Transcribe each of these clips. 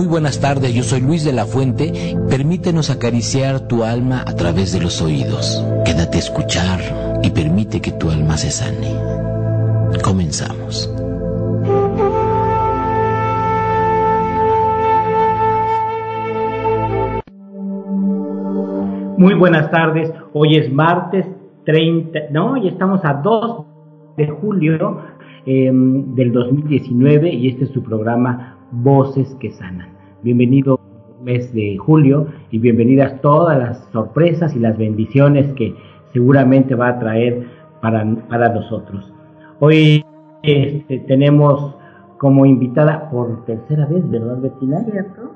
Muy buenas tardes, yo soy Luis de la Fuente. Permítenos acariciar tu alma a través de los oídos. Quédate a escuchar y permite que tu alma se sane. Comenzamos. Muy buenas tardes, hoy es martes 30, no, y estamos a 2 de julio em, del 2019 y este es su programa Voces que Sanan. Bienvenido mes de julio y bienvenidas todas las sorpresas y las bendiciones que seguramente va a traer para, para nosotros. Hoy este, tenemos como invitada por tercera vez, ¿verdad, Betina? ¿Cierto?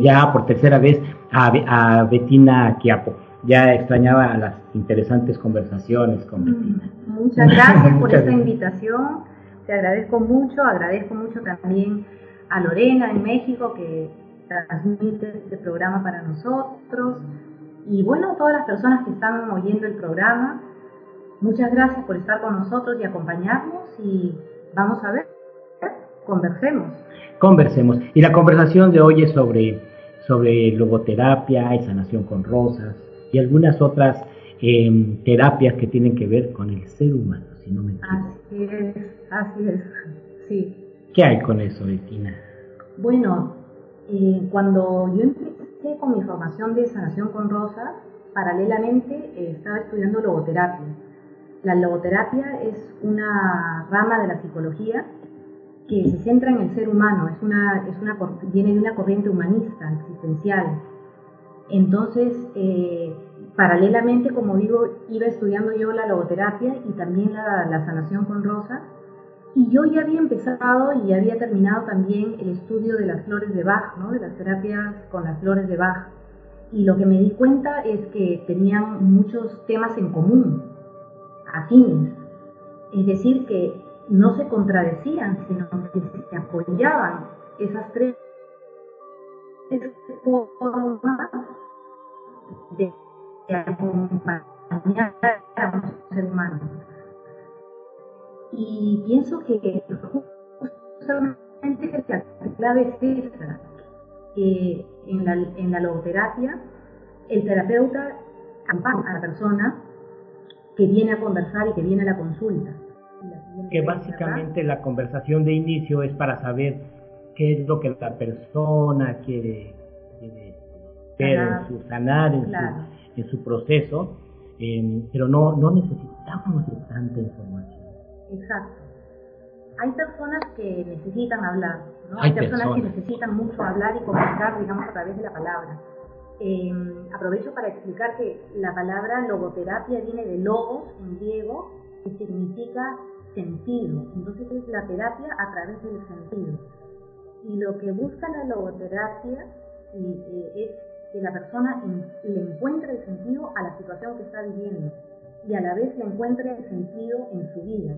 Ya por tercera vez a, a Betina Quiapo ya extrañaba las interesantes conversaciones con mm, Betina. Muchas gracias por esta invitación, te agradezco mucho, agradezco mucho también a Lorena en México que transmite este programa para nosotros y bueno, todas las personas que están oyendo el programa, muchas gracias por estar con nosotros y acompañarnos y vamos a ver, conversemos. Conversemos. Y la conversación de hoy es sobre, sobre logoterapia y sanación con rosas y algunas otras em, terapias que tienen que ver con el ser humano, si no me equivoco. Así es, así es, sí. ¿Qué hay con eso, Bettina? Bueno, eh, cuando yo empecé con mi formación de sanación con rosas, paralelamente eh, estaba estudiando logoterapia. La logoterapia es una rama de la psicología que se centra en el ser humano, es una, es una, viene de una corriente humanista, existencial, entonces, eh, paralelamente, como digo, iba estudiando yo la logoterapia y también la, sanación con rosas. Y yo ya había empezado y había terminado también el estudio de las flores de Bach, ¿no? de las terapias con las flores de Bach. Y lo que me di cuenta es que tenían muchos temas en común, afines. Es decir, que no se contradecían, sino que se apoyaban esas tres forma de, acompañar a un ser humano. Y pienso que justamente la clave es esa, que en la, en la logoterapia el terapeuta acompaña a la persona que viene a conversar y que viene a la consulta. Que básicamente la conversación de inicio es para saber qué es lo que la persona quiere, ver en su sanar, en, su, en su proceso, em, pero no, no necesitamos de tanta información. Exacto. Hay personas que necesitan hablar, ¿no? Hay, personas, que necesitan mucho hablar y comunicar, digamos, a través de la palabra. Em, aprovecho para explicar que la palabra logoterapia viene de logos en griego, que significa sentido. Entonces es la terapia a través del sentido. Y lo que busca la logoterapia eh, es que la persona le encuentre el sentido a la situación que está viviendo y a la vez le encuentre el sentido en su vida.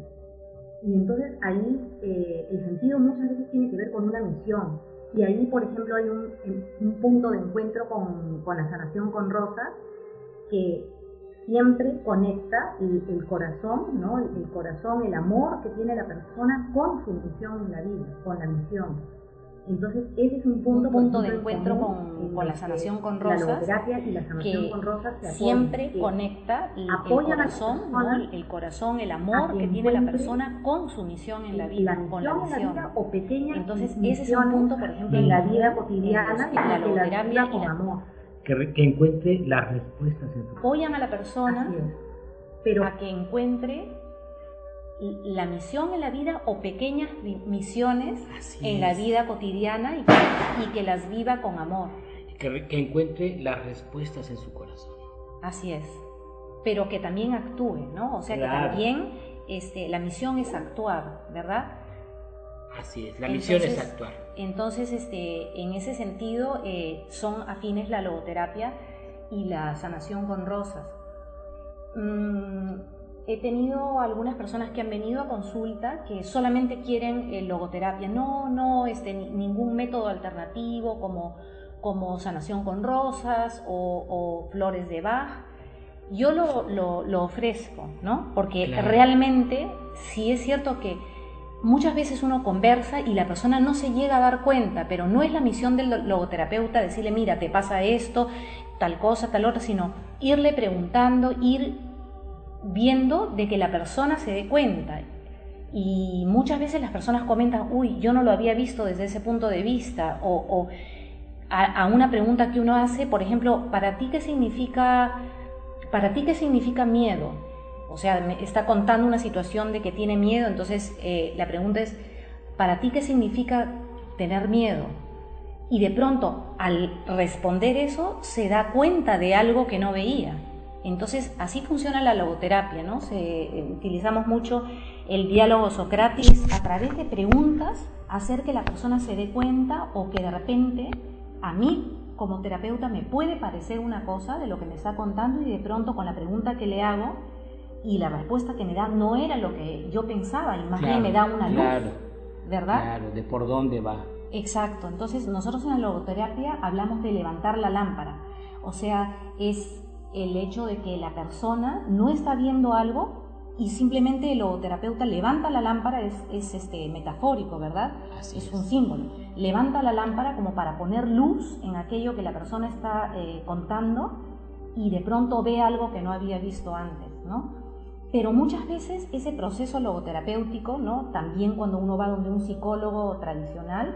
Y entonces ahí eh, el sentido muchas veces tiene que ver con una misión. Y ahí, por ejemplo, hay un, un punto de encuentro con, con, la sanación con Rosa que siempre conecta el, el corazón, ¿no? El, el corazón, el amor que tiene la persona con su misión en la vida, con la misión. Entonces, ese es un punto, punto de encuentro con, con, la sanación con rosas, y la sanación que con rosas siempre conecta el, corazón, el corazón, el amor que tiene la persona con su misión en la vida, con la misión. o pequeña Entonces, ese es un punto, por ejemplo, en la vida cotidiana, y la logoterapia y la, amor. Que, que, encuentre las respuestas en su Apoyan a la persona pero, a que encuentre la misión en la vida o pequeñas misiones en la vida cotidiana y que, las viva con amor. Que, que, encuentre las respuestas en su corazón. Así es. Pero que también actúe, ¿no? O sea, que también este, la misión es actuar, ¿verdad? Así es, la misión es actuar. Entonces, este, en ese sentido, eh, son afines la logoterapia y la sanación con rosas. Mm, he tenido algunas personas que han venido a consulta que solamente quieren eh, logoterapia, no, no este, ningún método alternativo como, como sanación con rosas o, flores de Bach. Yo lo, lo, ofrezco, ¿no? Porque realmente sí es cierto que muchas veces uno conversa y la persona no se llega a dar cuenta, pero no es la misión del logoterapeuta decirle, mira, te pasa esto, tal cosa, tal otra, sino irle preguntando, ir viendo de que la persona se dé cuenta. Y muchas veces las personas comentan, uy, yo no lo había visto desde ese punto de vista, o, a, una pregunta que uno hace, por ejemplo, ¿para ti qué significa, para ti qué significa miedo? O sea, está contando una situación de que tiene miedo, entonces eh, la pregunta es, ¿para ti qué significa tener miedo? Y de pronto, al responder eso, se da cuenta de algo que no veía. Entonces, así funciona la logoterapia, ¿no? Se, eh, utilizamos mucho el diálogo socrático a través de preguntas, hacer que la persona se dé cuenta o que de repente a mí como terapeuta me puede parecer una cosa de lo que me está contando y de pronto con la pregunta que le hago y la respuesta que me da no era lo que yo pensaba y más bien me da una luz, claro, ¿verdad? Claro, de por dónde va. Exacto, entonces nosotros en la logoterapia hablamos de levantar la lámpara, o sea, es el hecho de que la persona no está viendo algo y simplemente el logoterapeuta levanta la lámpara, es, es este, metafórico, ¿verdad? es, un símbolo. Levanta la lámpara como para poner luz en aquello que la persona está eh, contando y de pronto ve algo que no había visto antes, ¿no? Pero muchas veces ese proceso logoterapéutico, ¿no? también cuando uno va donde un psicólogo tradicional,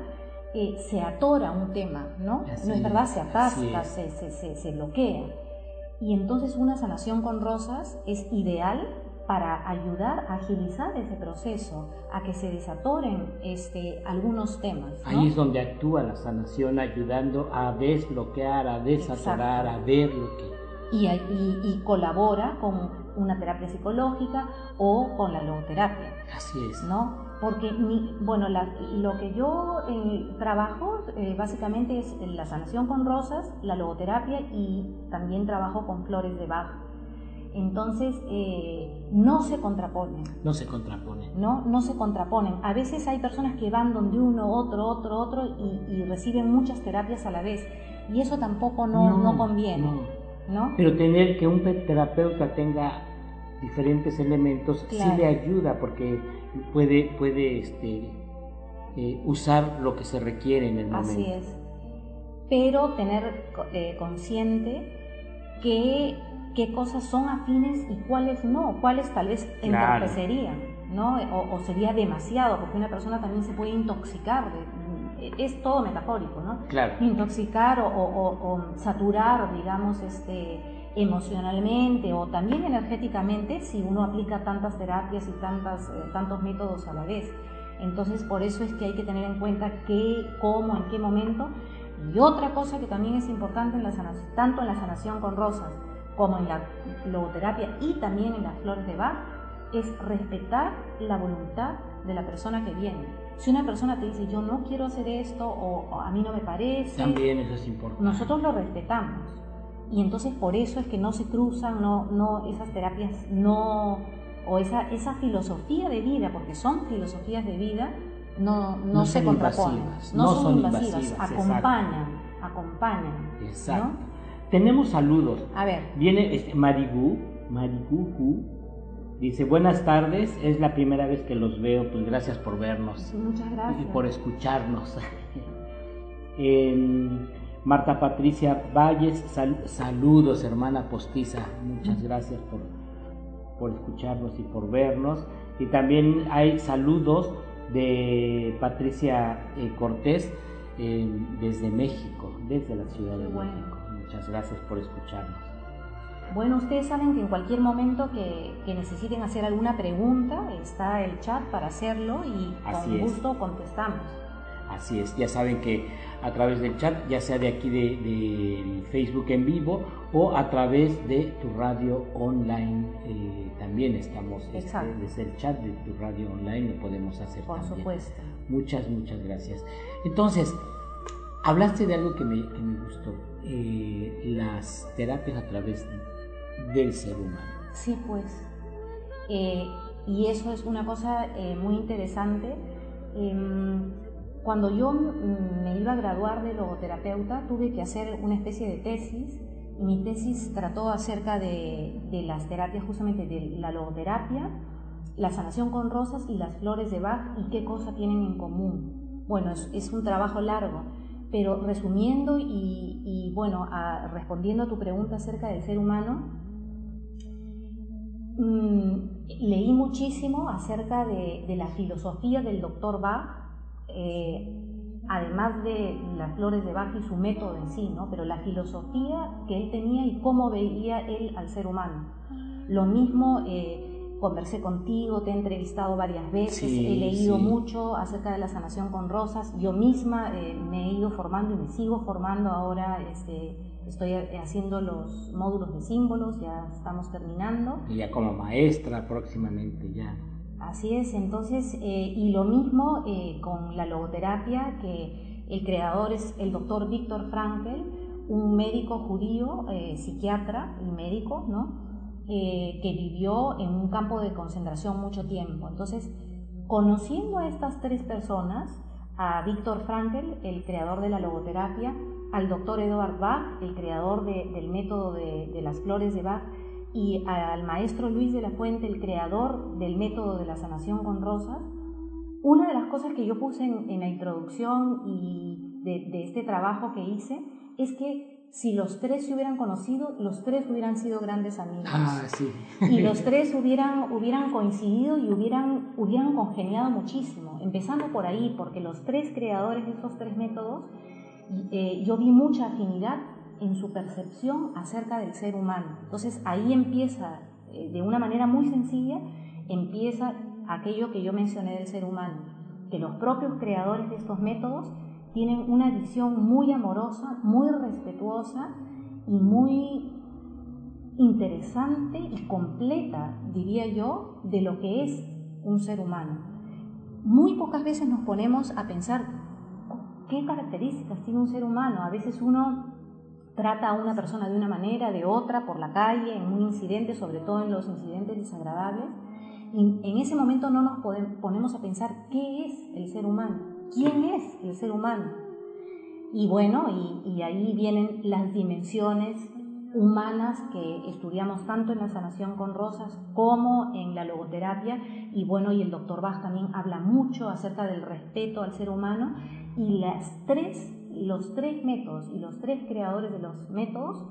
eh, se atora un tema, ¿no? no es verdad, se atasca, se, se, se, bloquea. Y entonces una sanación con rosas es ideal para ayudar a agilizar ese proceso, a que se desatoren este, algunos temas. Ahí es donde actúa la sanación, ayudando a desbloquear, a desatorar, a ver lo que... Y, y, y colabora con una terapia psicológica o con la logoterapia. Así es. ¿No? Porque, mi, bueno, lo que yo eh, trabajo eh, básicamente es la sanación con rosas, la logoterapia y también trabajo con flores de Bach. Entonces, eh, no se contraponen. No se contraponen. No, no se contraponen. A veces hay personas que van donde uno, otro, otro, otro y, reciben muchas terapias a la vez. Y eso tampoco no, no, conviene. Pero tener que un terapeuta tenga diferentes elementos sí le ayuda porque puede, puede este, eh, usar lo que se requiere en el momento. Así es. Pero tener eh, consciente que qué cosas son afines y cuáles no, cuáles tal vez entorpecerían, ¿no? O, o, sería demasiado, porque una persona también se puede intoxicar de, es todo metafórico, ¿no? Claro. Intoxicar o, saturar, digamos, este, emocionalmente o también energéticamente si uno aplica tantas terapias y tantas, eh, tantos métodos a la vez. Entonces, por eso es que hay que tener en cuenta qué, cómo, en qué momento. Y otra cosa que también es importante en la sanación, tanto en la sanación con rosas como en la logoterapia y también en las flores de Bach, es respetar la voluntad de la persona que viene. Si una persona te dice, yo no quiero hacer esto o, a mí no me parece, también eso es importante. Nosotros lo respetamos. Y entonces por eso es que no se cruzan, no, no esas terapias no, o esa, esa filosofía de vida, porque son filosofías de vida, no, no, se contraponen. No, son, invasivas, acompañan, acompañan. Exacto. Tenemos saludos. A ver. Viene este, Marigu, Dice, buenas tardes, es la primera vez que los veo, pues gracias por vernos. Muchas gracias. Y por escucharnos. Marta Patricia Valles, saludos hermana postiza, muchas gracias por, por escucharnos y por vernos. Y también hay saludos de Patricia eh, Cortés desde México, desde la Ciudad de México. Muchas gracias por escucharnos. Bueno, ustedes saben que en cualquier momento que, necesiten hacer alguna pregunta, está el chat para hacerlo y con gusto contestamos. Así es, ya saben que a través del chat, ya sea de aquí de, Facebook en vivo o a través de tu radio online, eh, también estamos este, desde el chat de tu radio online lo podemos hacer. Por supuesto. Muchas, muchas gracias. Entonces, hablaste de algo que me, gustó, eh, las terapias a través de del ser humano. Sí, pues. Eh, y eso es una cosa muy interesante. Cuando yo me iba a graduar de logoterapeuta, tuve que hacer una especie de tesis. Y mi tesis trató acerca de, las terapias, justamente de la logoterapia la sanación con rosas y las flores de Bach y qué cosa tienen en común. Bueno, es, un trabajo largo, pero resumiendo y, bueno, respondiendo a tu pregunta acerca del ser humano, mm, leí muchísimo acerca de, la filosofía del doctor Bach, eh, además de las flores de Bach y su método en sí, ¿no? pero la filosofía que él tenía y cómo veía él al ser humano. Lo mismo... Eh, conversé contigo, te he entrevistado varias veces, he leído mucho acerca de la sanación con rosas, yo misma eh, me he ido formando y me sigo formando ahora, este, estoy haciendo los módulos de símbolos, ya estamos terminando. Y ya como maestra próximamente ya. Así es, entonces, eh, y lo mismo eh, con la logoterapia, que el creador es el doctor Víctor Frankel, un médico judío, psiquiatra y médico, ¿no? Eh, que vivió en un campo de concentración mucho tiempo. Entonces, conociendo a estas tres personas, a Víctor Frankel, el creador de la logoterapia, al doctor Edward Bach, el creador del método de, las flores de Bach, y al maestro Luis de la Fuente, el creador del método de la sanación con rosas, una de las cosas que yo puse en, la introducción y de este trabajo que hice es que si los tres se hubieran conocido, los tres hubieran sido grandes amigos. Ah, sí. y los tres hubieran, hubieran coincidido y hubieran, hubieran congeniado muchísimo. Empezando por ahí, porque los tres creadores de estos tres métodos, eh, yo vi mucha afinidad en su percepción acerca del ser humano. Entonces ahí empieza, eh, de una manera muy sencilla, empieza aquello que yo mencioné del ser humano, que los propios creadores de estos métodos tienen una visión muy amorosa, muy respetuosa y muy interesante y completa, diría yo, de lo que es un ser humano. Muy pocas veces nos ponemos a pensar qué características tiene un ser humano. A veces uno trata a una persona de una manera, de otra, por la calle, en un incidente, sobre todo en los incidentes desagradables. Y en ese momento no nos ponemos a pensar qué es el ser humano quién es el ser humano. Y bueno, y, ahí vienen las dimensiones humanas que estudiamos tanto en la sanación con rosas como en la logoterapia. Y bueno, y el doctor Bach también habla mucho acerca del respeto al ser humano. Y las tres, los tres métodos y los tres creadores de los métodos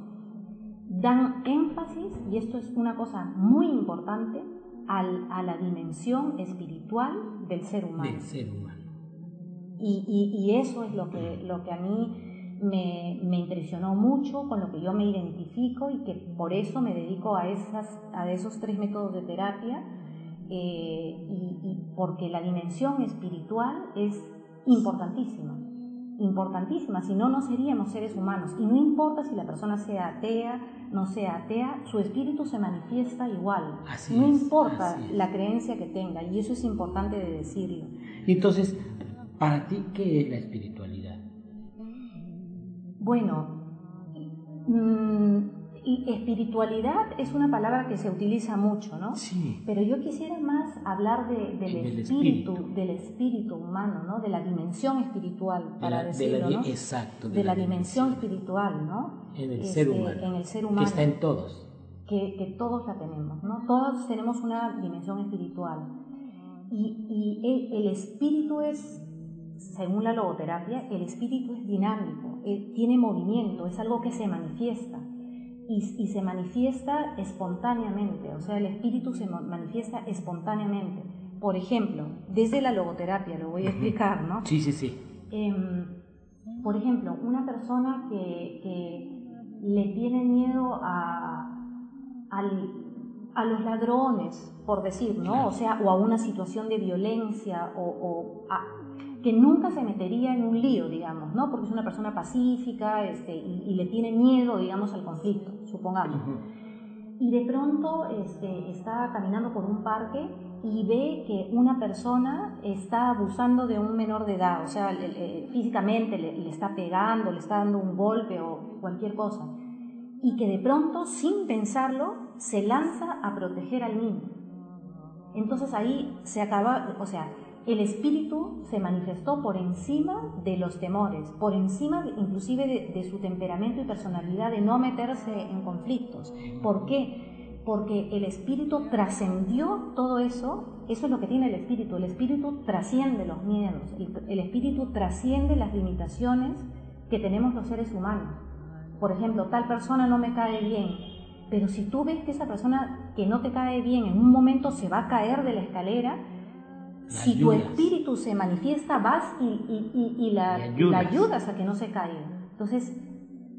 dan énfasis, y esto es una cosa muy importante, a la dimensión espiritual del ser humano. Del ser humano. Y, eso es lo que, lo que a mí me, impresionó mucho, con lo que yo me identifico y que por eso me dedico a, esas, a esos tres métodos de terapia, eh, y, porque la dimensión espiritual es importantísima, importantísima, si no, no seríamos seres humanos. Y no importa si la persona sea atea, no sea atea, su espíritu se manifiesta igual. no importa la creencia que tenga, y eso es importante de decirlo. Entonces, para ti, ¿qué es la espiritualidad? Bueno, mm, espiritualidad es una palabra que se utiliza mucho, ¿no? Sí. Pero yo quisiera más hablar del, espíritu, del espíritu humano, ¿no? De la dimensión espiritual, para decirlo, de ¿no? Exacto. De, la, dimensión, espiritual, ¿no? En el ser este, humano. En el ser humano. Que está en todos. Que, que todos la tenemos, ¿no? Todos tenemos una dimensión espiritual. Y, y el espíritu es según la logoterapia, el espíritu es dinámico, eh, tiene movimiento, es algo que se manifiesta y, se manifiesta espontáneamente, o sea, el espíritu se manifiesta espontáneamente. Por ejemplo, desde la logoterapia, lo voy a explicar, ¿no? Sí, sí, sí. Em, por ejemplo, una persona que, le tiene miedo a, a los ladrones, por decir, ¿no? O sea, o a una situación de violencia o, o a, que nunca se metería en un lío, digamos, ¿no? Porque es una persona pacífica este, y, le tiene miedo, digamos, al conflicto, supongamos. Y de pronto este, está caminando por un parque y ve que una persona está abusando de un menor de edad, o sea, físicamente le, le está pegando, le está dando un golpe o cualquier cosa. Y que de pronto, sin pensarlo, se lanza a proteger al niño. Entonces ahí se acaba, o sea, el espíritu se manifestó por encima de los temores, por encima inclusive de, su temperamento y personalidad de no meterse en conflictos. ¿Por qué? porque el espíritu trascendió todo eso, eso es lo que tiene el espíritu, el espíritu trasciende los miedos, el, espíritu trasciende las limitaciones que tenemos los seres humanos. Por ejemplo, tal persona no me cae bien, pero si tú ves que esa persona que no te cae bien en un momento se va a caer de la escalera, si tu espíritu se manifiesta, vas y, la, la, ayudas. a que no se caiga. Entonces,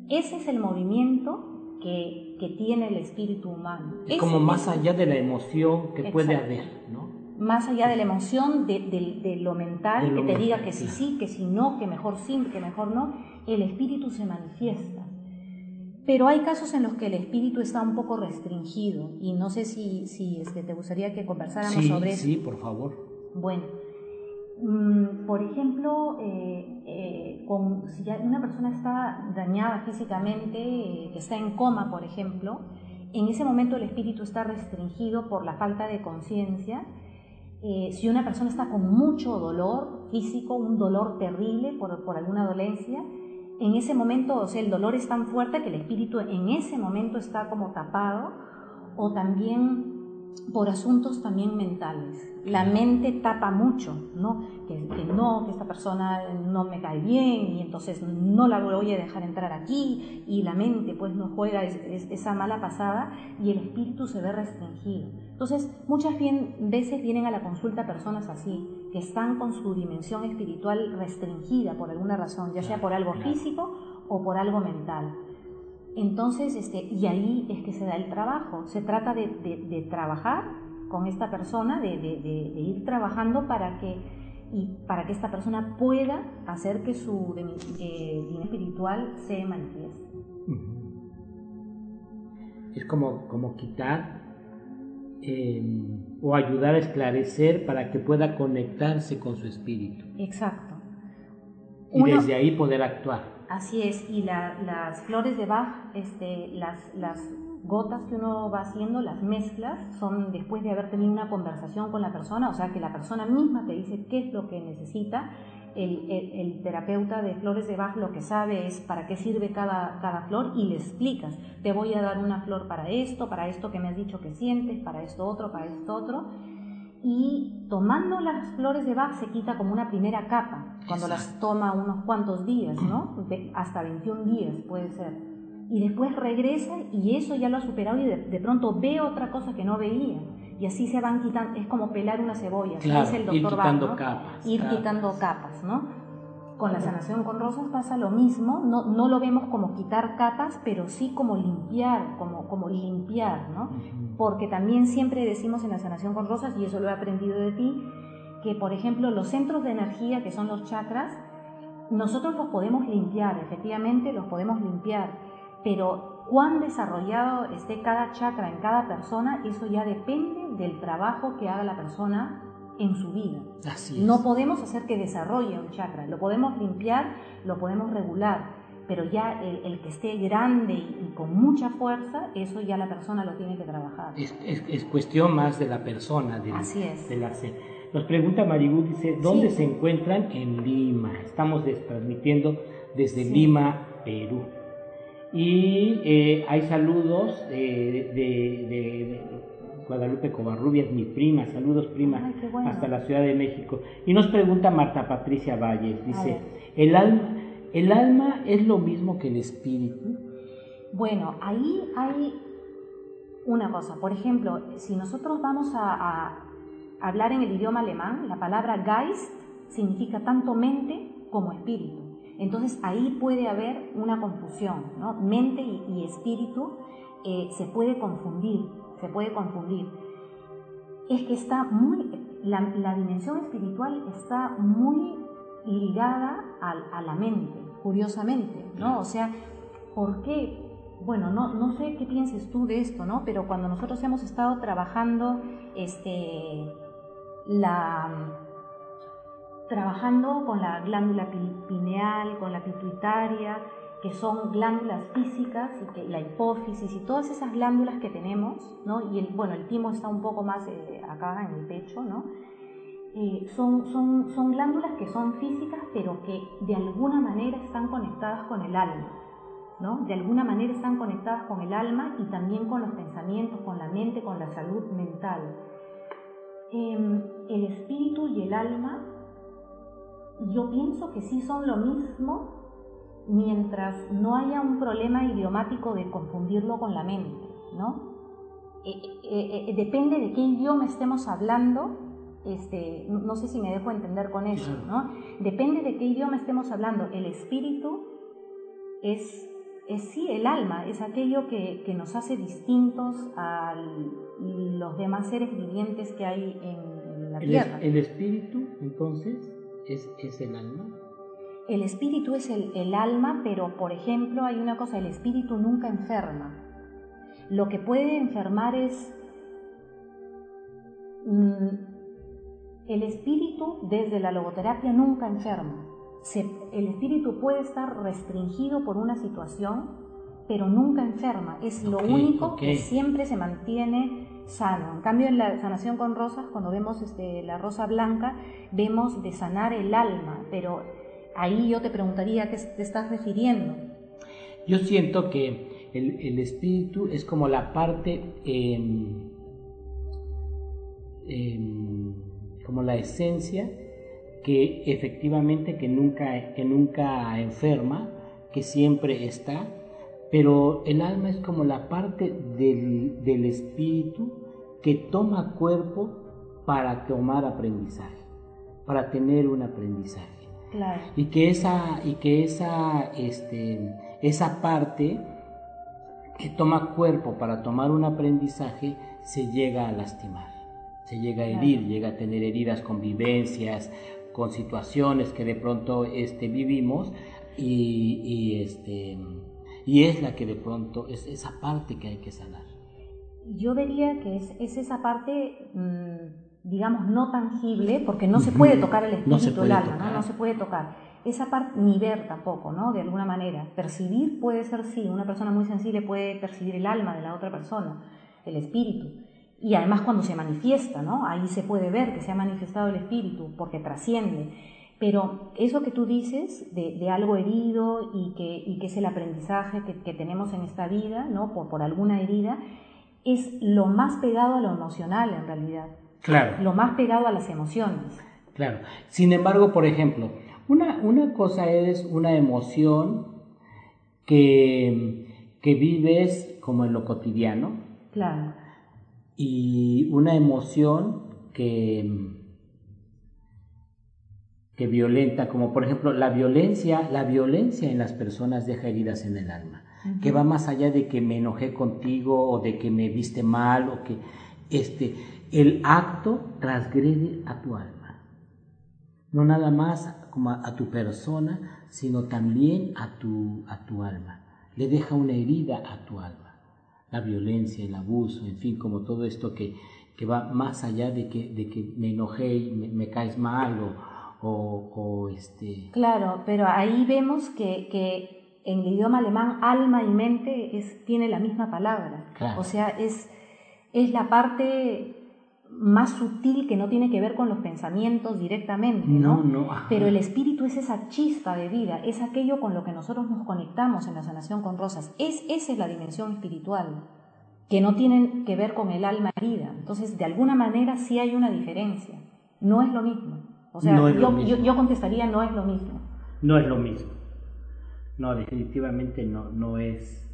ese es el movimiento que, que tiene el espíritu humano. Es como más allá de la emoción que puede haber, ¿no? Más allá de la emoción, de, de, lo mental, que te diga que sí, sí, que si no, que mejor sí, que mejor no, el espíritu se manifiesta. Pero hay casos en los que el espíritu está un poco restringido y no sé si, si este, te gustaría que conversáramos sobre eso. Sí, por favor. Bueno, mm, por ejemplo, eh, eh, si una persona está dañada físicamente, eh, que está en coma, por ejemplo, en ese momento el espíritu está restringido por la falta de conciencia. si una persona está con mucho dolor físico, un dolor terrible por, por alguna dolencia, en ese momento, o sea, el dolor es tan fuerte que el espíritu en ese momento está como tapado, o también por asuntos también mentales. La mente tapa mucho, ¿no? Que, no, que esta persona no me cae bien y entonces no la voy a dejar entrar aquí y la mente pues no juega esa mala pasada y el espíritu se ve restringido. Entonces muchas veces vienen a la consulta personas así, que están con su dimensión espiritual restringida por alguna razón, ya sea por algo físico o por algo mental. Entonces, este, y ahí es que se da el trabajo. Se trata de, trabajar con esta persona, de, ir trabajando para que, y para que esta persona pueda hacer que su dinero espiritual se manifieste. Es como, como quitar em, o ayudar a esclarecer para que pueda conectarse con su espíritu. Exacto. Y desde ahí poder actuar. Así es, y las flores de Bach, este, las, las gotas que uno va haciendo, las mezclas, son después de haber tenido una conversación con la persona, o sea que la persona misma te dice qué es lo que necesita. El, el, terapeuta de flores de Bach lo que sabe es para qué sirve cada, cada flor y le explicas, te voy a dar una flor para esto, para esto que me has dicho que sientes, para esto otro, para esto otro y tomando las flores de Bach se quita como una primera capa, cuando las toma unos cuantos días, ¿no? Hasta 21 días puede ser. Y después regresa y eso ya lo ha superado y de, pronto ve otra cosa que no veía. Y así se van quitando, es como pelar una cebolla, claro, el doctor ir quitando capas. Ir quitando capas, ¿no? Con la sanación con rosas pasa lo mismo, no, no lo vemos como quitar capas, pero sí como limpiar, como, como limpiar, ¿no? Porque también siempre decimos en la sanación con rosas, y eso lo he aprendido de ti, que por ejemplo los centros de energía, que son los chakras, nosotros los podemos limpiar, efectivamente los podemos limpiar, pero cuán desarrollado esté cada chakra en cada persona, eso ya depende del trabajo que haga la persona en su vida. No podemos hacer que desarrolle un chakra, lo podemos limpiar, lo podemos regular, pero ya el, que esté grande y, con mucha fuerza, eso ya la persona lo tiene que trabajar. Es, cuestión más de la persona, de, Así es. de la Nos pregunta Maribú, dice, ¿dónde se encuentran? En Lima. Estamos transmitiendo desde Lima, Perú. Y eh, hay saludos de, de Guadalupe Covarrubias, mi prima, saludos prima, hasta la Ciudad de México. Y nos pregunta Marta Patricia Valles, dice, ¿el alma, ¿el alma es lo mismo que el espíritu? Bueno, ahí hay una cosa, por ejemplo, si nosotros vamos a, hablar en el idioma alemán, la palabra Geist significa tanto mente como espíritu. Entonces ahí puede haber una confusión, ¿no? Mente y, espíritu eh, se puede confundir se puede confundir, es que está muy, la, dimensión espiritual está muy ligada a, la mente, curiosamente, ¿no? O sea, ¿por qué? Bueno, no, no sé qué pienses tú de esto, ¿no? Pero cuando nosotros hemos estado trabajando, este, la, trabajando con la glándula pineal, con la pituitaria, que son glándulas físicas y que la hipófisis y todas esas glándulas que tenemos, ¿no? y el, bueno, el timo está un poco más eh, acá en el pecho, ¿no? Eh, son, son, son glándulas que son físicas pero que de alguna manera están conectadas con el alma. ¿no? De alguna manera están conectadas con el alma y también con los pensamientos, con la mente, con la salud mental. Em, el espíritu y el alma, yo pienso que sí son lo mismo mientras no haya un problema idiomático de confundirlo con la mente, ¿no? Eh, eh, eh, depende de qué idioma estemos hablando, este, no sé si me dejo entender con eso, ¿no? Depende de qué idioma estemos hablando. El espíritu es, es sí el alma, es aquello que, que, nos hace distintos a los demás seres vivientes que hay en la tierra. el espíritu, entonces, es, es el alma. El espíritu es el, el alma, pero por ejemplo hay una cosa, el espíritu nunca enferma. Lo que puede enfermar es mm, el espíritu desde la logoterapia nunca enferma. el espíritu puede estar restringido por una situación, pero nunca enferma. Es lo único que siempre se mantiene sano. En cambio, en la sanación con rosas, cuando vemos este, la rosa blanca, vemos de sanar el alma, pero ahí yo te preguntaría a qué te estás refiriendo. Yo siento que el, espíritu es como la parte, em, em, como la esencia que efectivamente que nunca, que nunca enferma, que siempre está, pero el alma es como la parte del, del espíritu que toma cuerpo para tomar aprendizaje, para tener un aprendizaje. Y que esa, y que esa, este, esa parte que toma cuerpo para tomar un aprendizaje se llega a lastimar, se llega a herir, llega a tener heridas con vivencias, con situaciones que de pronto este, vivimos y, este, y es la que de pronto es esa parte que hay que sanar. Yo diría que es, esa parte, mm, digamos, no tangible, porque no se puede tocar el espíritu, el alma, ¿no? no se puede tocar esa parte ni ver tampoco, ¿no? De alguna manera. Percibir puede ser sí, una persona muy sensible puede percibir el alma de la otra persona, el espíritu. Y además cuando se manifiesta, ¿no? Ahí se puede ver que se ha manifestado el espíritu porque trasciende. Pero eso que tú dices de, algo herido y que, que, es el aprendizaje que, tenemos en esta vida, ¿no? Por, por alguna herida, es lo más pegado a lo emocional en realidad. Claro. Lo más pegado a las emociones. Claro. Sin embargo, por ejemplo, una, una cosa es una emoción que, que vives como en lo cotidiano. Claro. Y una emoción que, que violenta, como por ejemplo la violencia, la violencia en las personas deja heridas en el alma, que va más allá de que me enojé contigo o de que me viste mal o que este, el acto transgrede a tu alma. No nada más como a, tu persona, sino también a tu, a tu alma. Le deja una herida a tu alma. La violencia, el abuso, en fin, como todo esto que, que va más allá de que, de que me enojé y me, caes mal o, o, este... Claro, pero ahí vemos que, que en el idioma alemán alma y mente es, tiene la misma palabra. O sea, es, es la parte más sutil que no tiene que ver con los pensamientos directamente, ¿no? no, Pero el espíritu es esa chispa de vida, es aquello con lo que nosotros nos conectamos en la sanación con rosas. Es, esa es la dimensión espiritual, que no tiene que ver con el alma herida. Entonces, de alguna manera sí hay una diferencia. No es lo mismo. O sea, yo, yo, contestaría no es lo mismo. No es lo mismo. No, definitivamente no, no es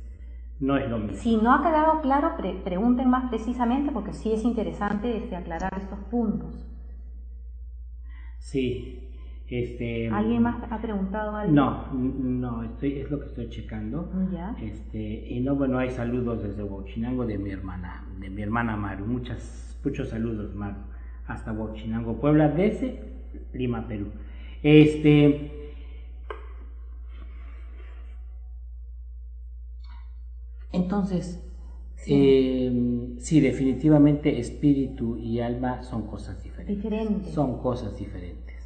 no es lo mismo. Si no ha quedado claro, pregunten más precisamente porque sí es interesante este, aclarar estos puntos. Sí. Este, ¿Alguien más ha preguntado algo? No, no, estoy, es lo que estoy checando. ¿Ya? Este, y no, bueno, hay saludos desde Huachinango de mi hermana, de mi hermana Maru. Muchas, muchos saludos, Maru. Hasta Huachinango, Puebla, desde Lima, Perú. Este, Entonces, sí. Eh, definitivamente espíritu y alma son cosas diferentes. Diferentes. Son cosas diferentes.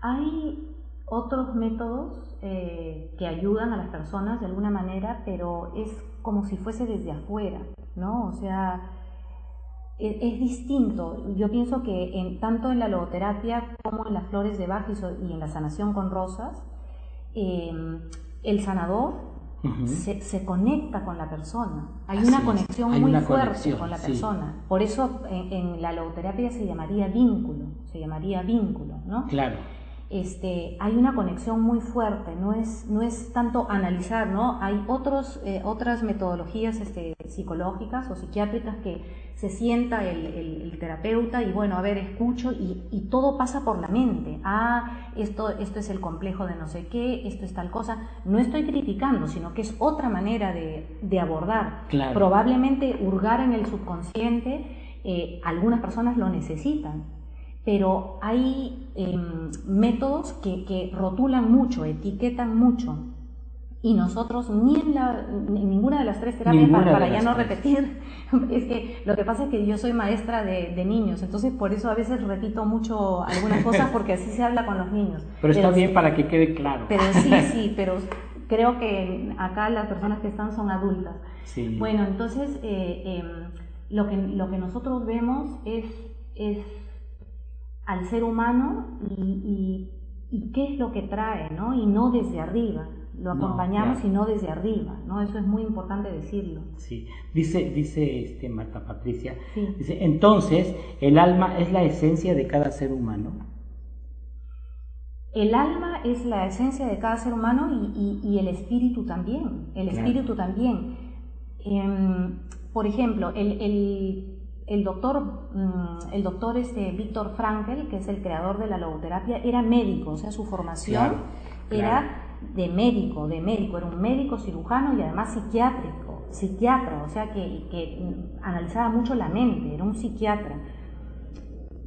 Hay otros métodos eh, que ayudan a las personas de alguna manera, pero es como si fuese desde afuera, ¿no? O sea, e, es, distinto. Yo pienso que en, tanto en la logoterapia como en las flores de Bach y en la sanación con rosas, eh, el sanador se, conecta con la persona. Hay una conexión muy fuerte con la persona. Por eso en, en, la logoterapia se llamaría vínculo, se llamaría vínculo, ¿no? Claro este, hay una conexión muy fuerte, no es, no es tanto analizar, ¿no? Hay otros, eh, otras metodologías este, psicológicas o psiquiátricas que se sienta el, terapeuta y bueno, a ver, escucho y, todo pasa por la mente. Ah, esto, esto es el complejo de no sé qué, esto es tal cosa. No estoy criticando, sino que es otra manera de, abordar. Probablemente hurgar en el subconsciente, eh, algunas personas lo necesitan pero hay em, métodos que, rotulan mucho, etiquetan mucho. Y nosotros ni en, la, ninguna de las tres terapias, para, ya no repetir, es que lo que pasa es que yo soy maestra de, niños, entonces por eso a veces repito mucho algunas cosas porque así se habla con los niños. Pero, está bien para que quede claro. Pero sí, sí, pero creo que acá las personas que están son adultas. Bueno, entonces eh, em, lo, que, lo que nosotros vemos es, es al ser humano y, qué es lo que trae, ¿no? Y no desde arriba. Lo acompañamos y no desde arriba, ¿no? Eso es muy importante decirlo. Sí, dice, dice este Marta Patricia, dice, entonces, ¿el alma es la esencia de cada ser humano? El alma es la esencia de cada ser humano y, el espíritu también, el espíritu también. Em, por ejemplo, el el doctor, mm, el doctor este, Víctor Frankel, que es el creador de la logoterapia, era médico, o sea, su formación era de médico, de médico, era un médico cirujano y además psiquiátrico, psiquiatra, o sea, que, analizaba mucho la mente, era un psiquiatra.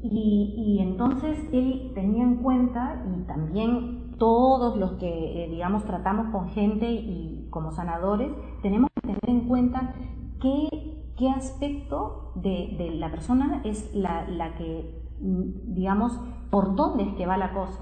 Y, entonces él tenía en cuenta, y también todos los que, eh, digamos, tratamos con gente y como sanadores, tenemos que tener en cuenta que qué aspecto de, la persona es la, que, mm, digamos, por dónde es que va la cosa.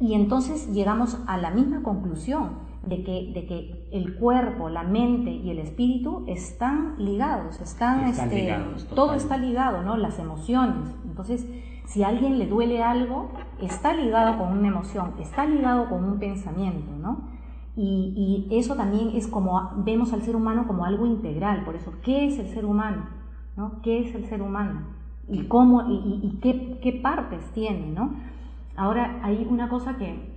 Y entonces llegamos a la misma conclusión de que, de que el cuerpo, la mente y el espíritu están ligados, están, este, todo está ligado, ¿no? Las emociones. Entonces, si a alguien le duele algo, está ligado con una emoción, está ligado con un pensamiento, ¿no? Y, eso también es como vemos al ser humano como algo integral. Por eso, ¿qué es el ser humano? ¿no? ¿Qué es el ser humano? ¿Y, cómo, y, qué, partes tiene? ¿no? Ahora, hay una cosa que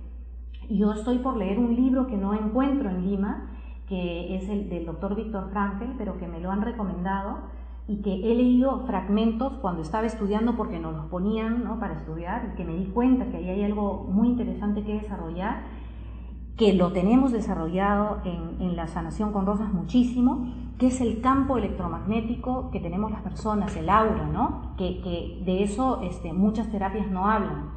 yo estoy por leer un libro que no encuentro en Lima, que es el del doctor Víctor Frankl, pero que me lo han recomendado y que he leído fragmentos cuando estaba estudiando porque nos los ponían ¿no? para estudiar y que me di cuenta que ahí hay algo muy interesante que desarrollar que lo tenemos desarrollado en, la sanación con rosas muchísimo, que es el campo electromagnético que tenemos las personas, el aura, ¿no? Que, de eso este, muchas terapias no hablan.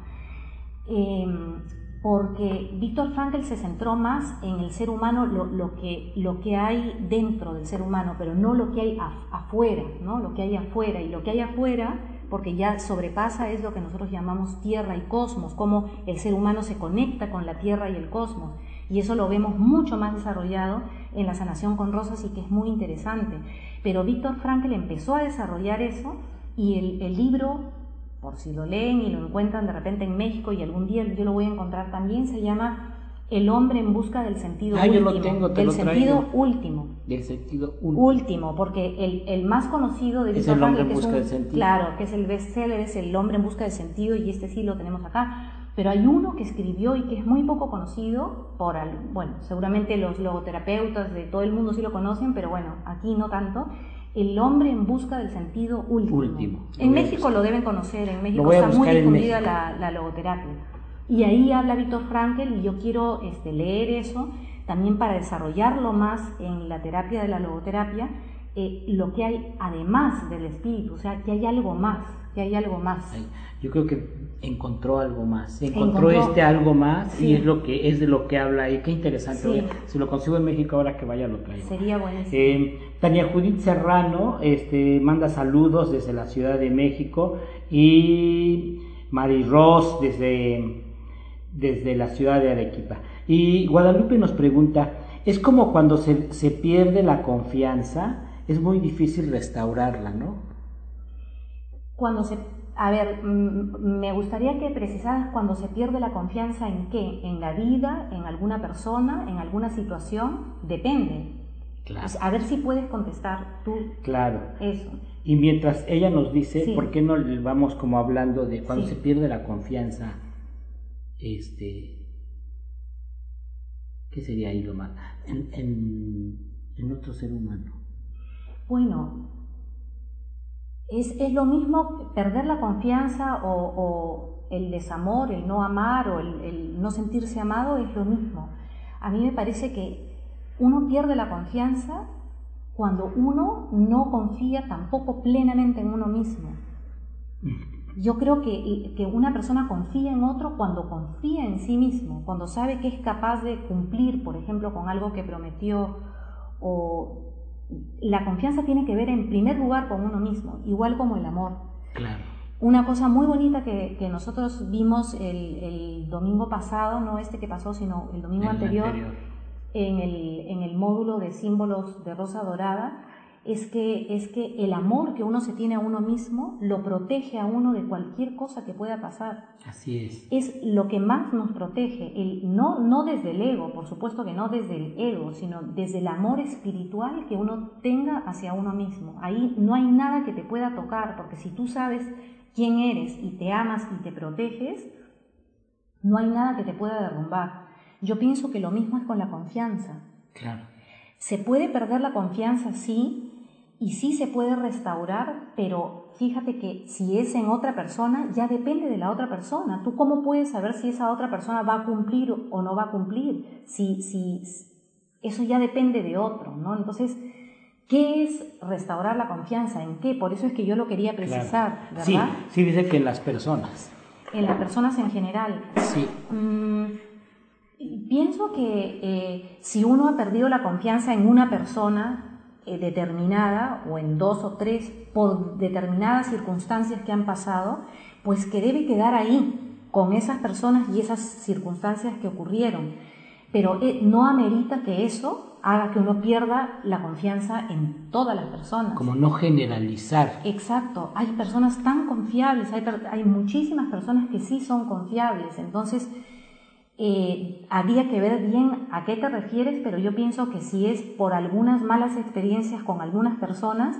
Em, porque Víctor Frankl se centró más en el ser humano, lo, que, lo que hay dentro del ser humano, pero no lo que hay afuera, ¿no? Lo que hay afuera. Y lo que hay afuera, porque ya sobrepasa, es lo que nosotros llamamos tierra y cosmos, cómo el ser humano se conecta con la tierra y el cosmos y eso lo vemos mucho más desarrollado en la sanación con rosas y que es muy interesante. Pero Víctor Frankl empezó a desarrollar eso y el, libro, por si lo leen y lo encuentran de repente en México y algún día yo lo voy a encontrar también, se llama El hombre en busca del sentido ah, último. Yo lo tengo, del sentido último. Del sentido último. Último, porque el, más conocido de Víctor Frankl, que es claro, que es el bestseller, es El hombre en busca del sentido y este sí lo tenemos acá pero hay uno que escribió y que es muy poco conocido por, bueno, seguramente los logoterapeutas de todo el mundo sí lo conocen, pero bueno, aquí no tanto. El hombre en busca del sentido último. En México lo deben conocer, en México está muy difundida la, logoterapia. Y ahí habla Víctor Frankel y yo quiero este, leer eso también para desarrollarlo más en la terapia de la logoterapia, eh, lo que hay además del espíritu, o sea, que hay algo más, que hay algo más. Yo creo que encontró algo más, encontró, este algo más y es lo que es de lo que habla y qué interesante. si lo consigo en México ahora que vaya lo traigo. Sería buenísimo. Eh, Tania Judith Serrano este, manda saludos desde la Ciudad de México y Mari Ross desde, desde la ciudad de Arequipa. Y Guadalupe nos pregunta, es como cuando se, se pierde la confianza, es muy difícil restaurarla, ¿no? Cuando se a ver, me gustaría que precisaras cuando se pierde la confianza en qué, en la vida, en alguna persona, en alguna situación, depende. Claro. A ver si puedes contestar tú. Claro. Eso. Y mientras ella nos dice, ¿por qué no le vamos como hablando de cuando se pierde la confianza? Este, ¿qué sería ahí lo más? En, en, en otro ser humano. Bueno, es, es lo mismo perder la confianza o, el desamor, el no amar o el, no sentirse amado es lo mismo. A mí me parece que uno pierde la confianza cuando uno no confía tampoco plenamente en uno mismo. Yo creo que, que, una persona confía en otro cuando confía en sí mismo, cuando sabe que es capaz de cumplir, por ejemplo, con algo que prometió o la confianza tiene que ver en primer lugar con uno mismo, igual como el amor. Claro. Una cosa muy bonita que, nosotros vimos el, domingo pasado, no este que pasó, sino el domingo anterior, En, el, en el módulo de símbolos de Rosa Dorada, es que, es que el amor que uno se tiene a uno mismo lo protege a uno de cualquier cosa que pueda pasar. Así es. Es lo que más nos protege, el, no, no desde el ego, por supuesto que no desde el ego, sino desde el amor espiritual que uno tenga hacia uno mismo. Ahí no hay nada que te pueda tocar, porque si tú sabes quién eres y te amas y te proteges, no hay nada que te pueda derrumbar. Yo pienso que lo mismo es con la confianza. Claro. Se puede perder la confianza, sí, y sí se puede restaurar, pero fíjate que si es en otra persona, ya depende de la otra persona. ¿Tú cómo puedes saber si esa otra persona va a cumplir o no va a cumplir? Si, si, eso ya depende de otro, ¿no? Entonces, ¿qué es restaurar la confianza? ¿En qué? Por eso es que yo lo quería precisar, ¿verdad? Sí, sí dice que en las personas. En las personas en general. Sí. Mm, pienso que eh, si uno ha perdido la confianza en una persona, eh, determinada o en dos o tres por determinadas circunstancias que han pasado, pues que debe quedar ahí con esas personas y esas circunstancias que ocurrieron. Pero eh, no amerita que eso haga que uno pierda la confianza en todas las personas. Como no generalizar. Exacto, hay personas tan confiables, hay, hay muchísimas personas que sí son confiables, entonces eh, habría que ver bien a qué te refieres, pero yo pienso que si es por algunas malas experiencias con algunas personas,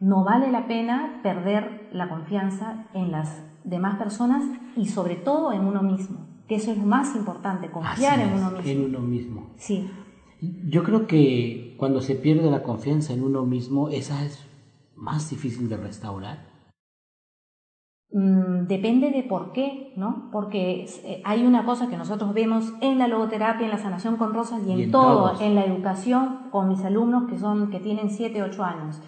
no vale la pena perder la confianza en las demás personas y sobre todo en uno mismo, que eso es lo más importante, confiar en uno mismo. En uno mismo. Sí. Yo creo que cuando se pierde la confianza en uno mismo, esa es más difícil de restaurar. Mm, depende de por qué, ¿no? Porque eh, hay una cosa que nosotros vemos en la logoterapia, en la sanación con rosas y, en, todo, en la educación con mis alumnos que son que tienen 7, 8 años.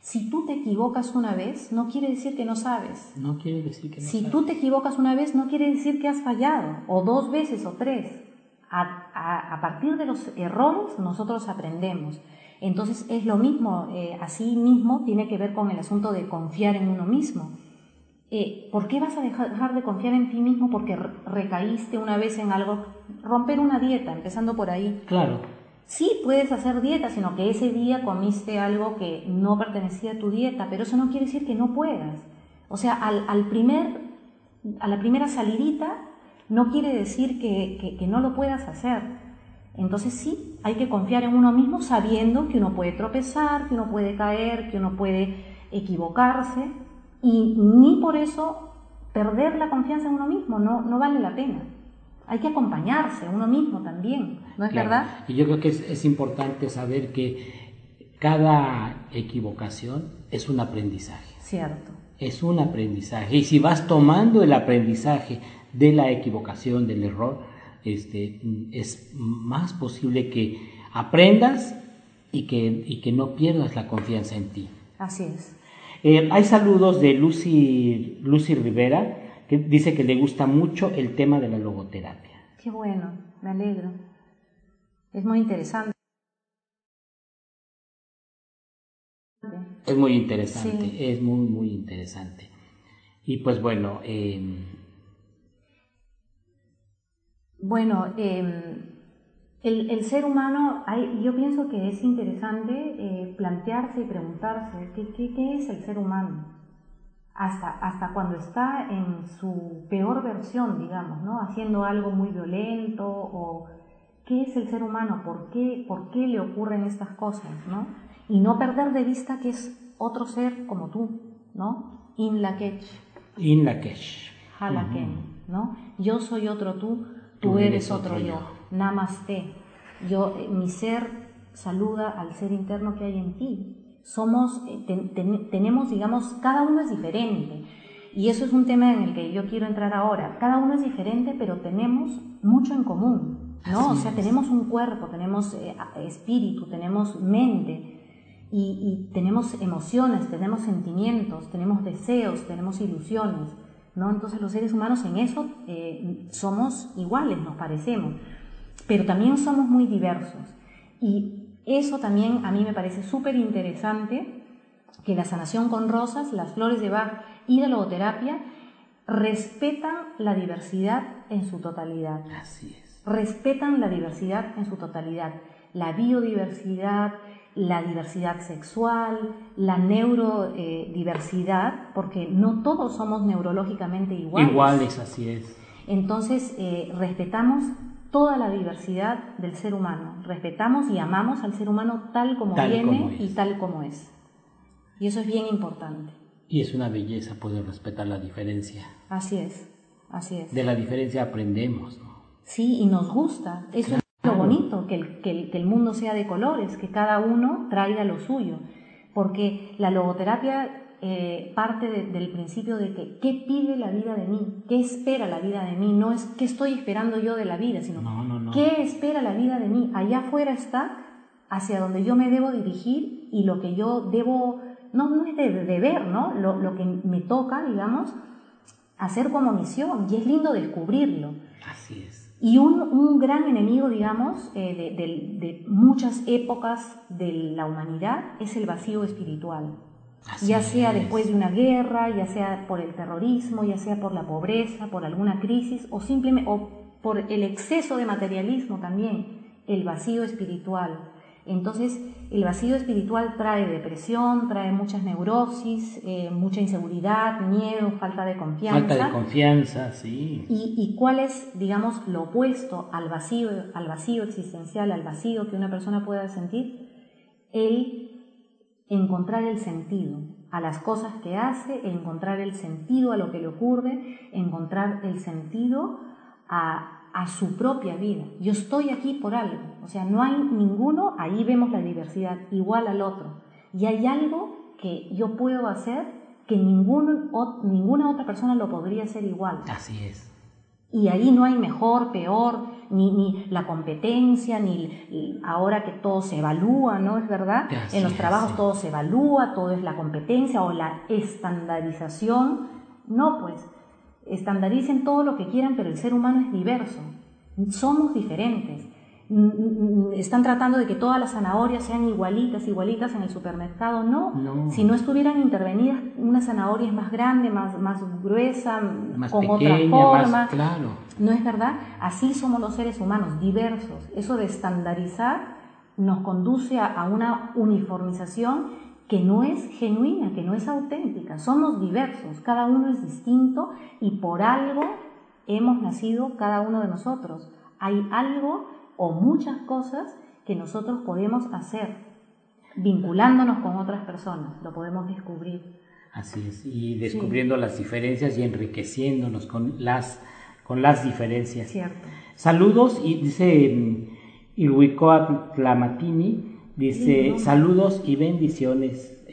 Si tú te equivocas una vez, no quiere decir que no sabes. No quiere decir que no Si tú te equivocas una vez, no quiere decir que has fallado, o dos veces o tres. A, partir de los errores nosotros aprendemos. Entonces es lo mismo, eh, así mismo tiene que ver con el asunto de confiar en uno mismo. Eh, ¿por qué vas a dejar de confiar en ti mismo porque recaíste una vez en algo? Romper una dieta, empezando por ahí. Claro. Sí, puedes hacer dieta, sino que ese día comiste algo que no pertenecía a tu dieta, pero eso no quiere decir que no puedas. O sea, al, primer, a la primera salidita no quiere decir que, que no lo puedas hacer. Entonces sí, hay que confiar en uno mismo sabiendo que uno puede tropezar, que uno puede caer, que uno puede equivocarse, y ni por eso perder la confianza en uno mismo, no, no vale la pena. Hay que acompañarse uno mismo también, ¿no es verdad? Y yo creo que es, es importante saber que cada equivocación es un aprendizaje. Cierto. Es un aprendizaje. Y si vas tomando el aprendizaje de la equivocación, del error, este, es más posible que aprendas y que, y que no pierdas la confianza en ti. Así es. Eh, hay saludos de Lucy, Lucy Rivera, que dice que le gusta mucho el tema de la logoterapia. Qué bueno, me alegro. Es muy interesante. Es muy interesante, es muy, muy interesante. Y pues bueno. Eh... Bueno, eh, el, ser humano, hay, yo pienso que es interesante eh, plantearse y preguntarse ¿qué, ¿qué, es el ser humano. hasta, hasta cuando está en su peor versión, digamos, ¿no? Haciendo algo muy violento o qué es el ser humano, por qué, por qué le ocurren estas cosas, ¿no? Y no perder de vista que es otro ser como tú, ¿no? In Lakech. In Lakech. Halaken, ¿no? Yo soy otro tú, tú, eres, otro, yo. Namaste. Yo, eh, mi ser saluda al ser interno que hay en ti. Somos, eh, tenemos, digamos, cada uno es diferente. Y eso es un tema en el que yo quiero entrar ahora. Cada uno es diferente, pero tenemos mucho en común, ¿no? o sea, tenemos un cuerpo, tenemos eh, espíritu, tenemos mente. Y, tenemos emociones, tenemos sentimientos, tenemos deseos, tenemos ilusiones, ¿no? Entonces los seres humanos en eso somos iguales, nos parecemos pero también somos muy diversos. Y eso también a mí me parece súper interesante, que la sanación con rosas, las flores de Bach y la logoterapia respetan la diversidad en su totalidad. Así es. Respetan la diversidad en su totalidad. La biodiversidad, la diversidad sexual, la neurodiversidad, porque no todos somos neurológicamente iguales. Iguales, así es. Entonces, eh, respetamos toda la diversidad del ser humano. Respetamos y amamos al ser humano tal como viene y tal como es. Y eso es bien importante. Y es una belleza poder respetar la diferencia. Así es, así es. De la diferencia aprendemos, ¿no? Sí, y nos gusta. Eso es lo bonito, que el, que el mundo sea de colores, que cada uno traiga lo suyo. Porque la logoterapia eh, parte del principio de que qué pide la vida de mí, qué espera la vida de mí, no es qué estoy esperando yo de la vida, sino qué espera la vida de mí. Allá afuera está hacia donde yo me debo dirigir y lo que yo debo, no, no es de deber, ¿no? Lo, lo, que me toca, digamos, hacer como misión y es lindo descubrirlo. Así es. Y un, un gran enemigo, digamos, eh, de, de, de muchas épocas de la humanidad es el vacío espiritual ya sea después de una guerra, ya sea por el terrorismo, ya sea por la pobreza, por alguna crisis o simplemente o por el exceso de materialismo también, el vacío espiritual. Entonces, el vacío espiritual trae depresión, trae muchas neurosis, eh, mucha inseguridad, miedo, falta de confianza. Falta de confianza, sí. ¿Y, ¿Y, cuál es, digamos, lo opuesto al vacío, al vacío existencial, al vacío que una persona pueda sentir? El encontrar el sentido a las cosas que hace, encontrar el sentido a lo que le ocurre, encontrar el sentido a, su propia vida. Yo estoy aquí por algo, o sea, no hay ninguno, ahí vemos la diversidad, igual al otro. Y hay algo que yo puedo hacer que ninguna otra persona lo podría hacer igual. Así es. Y ahí no hay mejor, peor, ni, ni la competencia, ni ahora que todo se evalúa, ¿no? Es verdad. en los trabajos todo se evalúa, todo es la competencia o la estandarización. No, pues, estandaricen todo lo que quieran, pero el ser humano es diverso. Somos diferentes. Están tratando de que todas las zanahorias sean igualitas, igualitas en el supermercado. No, si no estuvieran intervenidas, una zanahoria es más grande, más, más gruesa, con otra forma. claro. ¿No es verdad? Así somos los seres humanos, diversos. Eso de estandarizar nos conduce a, una uniformización que no es genuina, que no es auténtica. Somos diversos, cada uno es distinto y por algo hemos nacido cada uno de nosotros. Hay algo o muchas cosas que nosotros podemos hacer vinculándonos con otras personas, lo podemos descubrir. Así es, y descubriendo las diferencias y enriqueciéndonos con las con las diferencias. Cierto. Saludos, y dice mm, Ilhuicoa Tlamatini, dice saludos y bendiciones.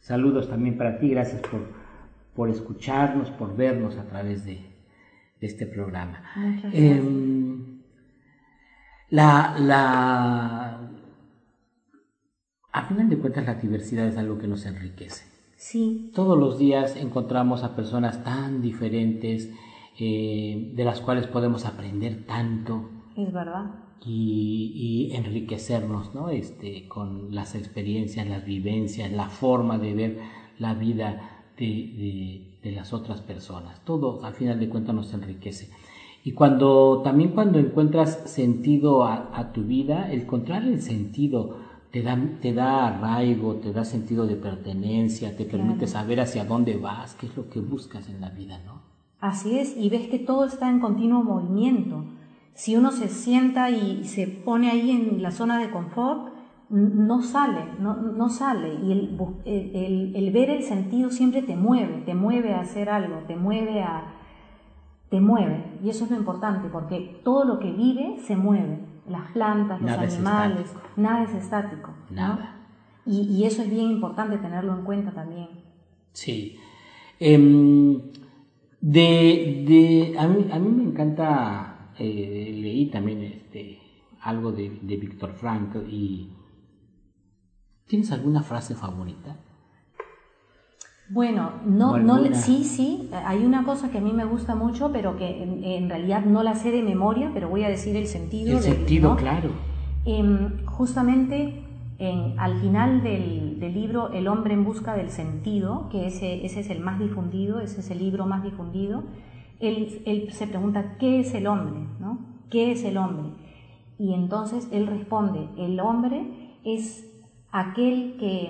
saludos también para ti, gracias por, por escucharnos, por vernos a través de, este programa. Em, la, la, a final de cuentas la diversidad es algo que nos enriquece. Sí. Todos los días encontramos a personas tan diferentes, eh, de las cuales podemos aprender tanto. Es verdad. Y, enriquecernos, ¿no? Este, con las experiencias, las vivencias, la forma de ver la vida de, de, las otras personas. Todo, al final de cuentas, nos enriquece. Y cuando, también cuando encuentras sentido a, a tu vida, encontrar el sentido te da, te da arraigo, te da sentido de pertenencia, te permite saber hacia dónde vas, qué es lo que buscas en la vida, ¿no? Así es, y ves que todo está en continuo movimiento. Si uno se sienta y se pone ahí en la zona de confort, no sale, no, no sale. Y el, el, el, ver el sentido siempre te mueve, te mueve a hacer algo, te mueve a... te mueve. Y eso es lo importante, porque todo lo que vive se mueve. Las plantas, los animales, nada es estático. Nada. Y, y, eso es bien importante tenerlo en cuenta también. Sí. Em, de, de, a, mí, a mí me encanta, eh, leí también este, algo de, de Víctor Frankl y ¿Tienes alguna frase favorita? Bueno, no, no, sí, sí, hay una cosa que a mí me gusta mucho, pero que en, realidad no la sé de memoria, pero voy a decir el sentido. El sentido, claro. Em, justamente en, al final del, libro El hombre en busca del sentido, que ese, ese, es el más difundido, ese es el libro más difundido, él, él se pregunta, ¿qué es el hombre? ¿no? ¿Qué es el hombre? Y entonces él responde, el hombre es aquel que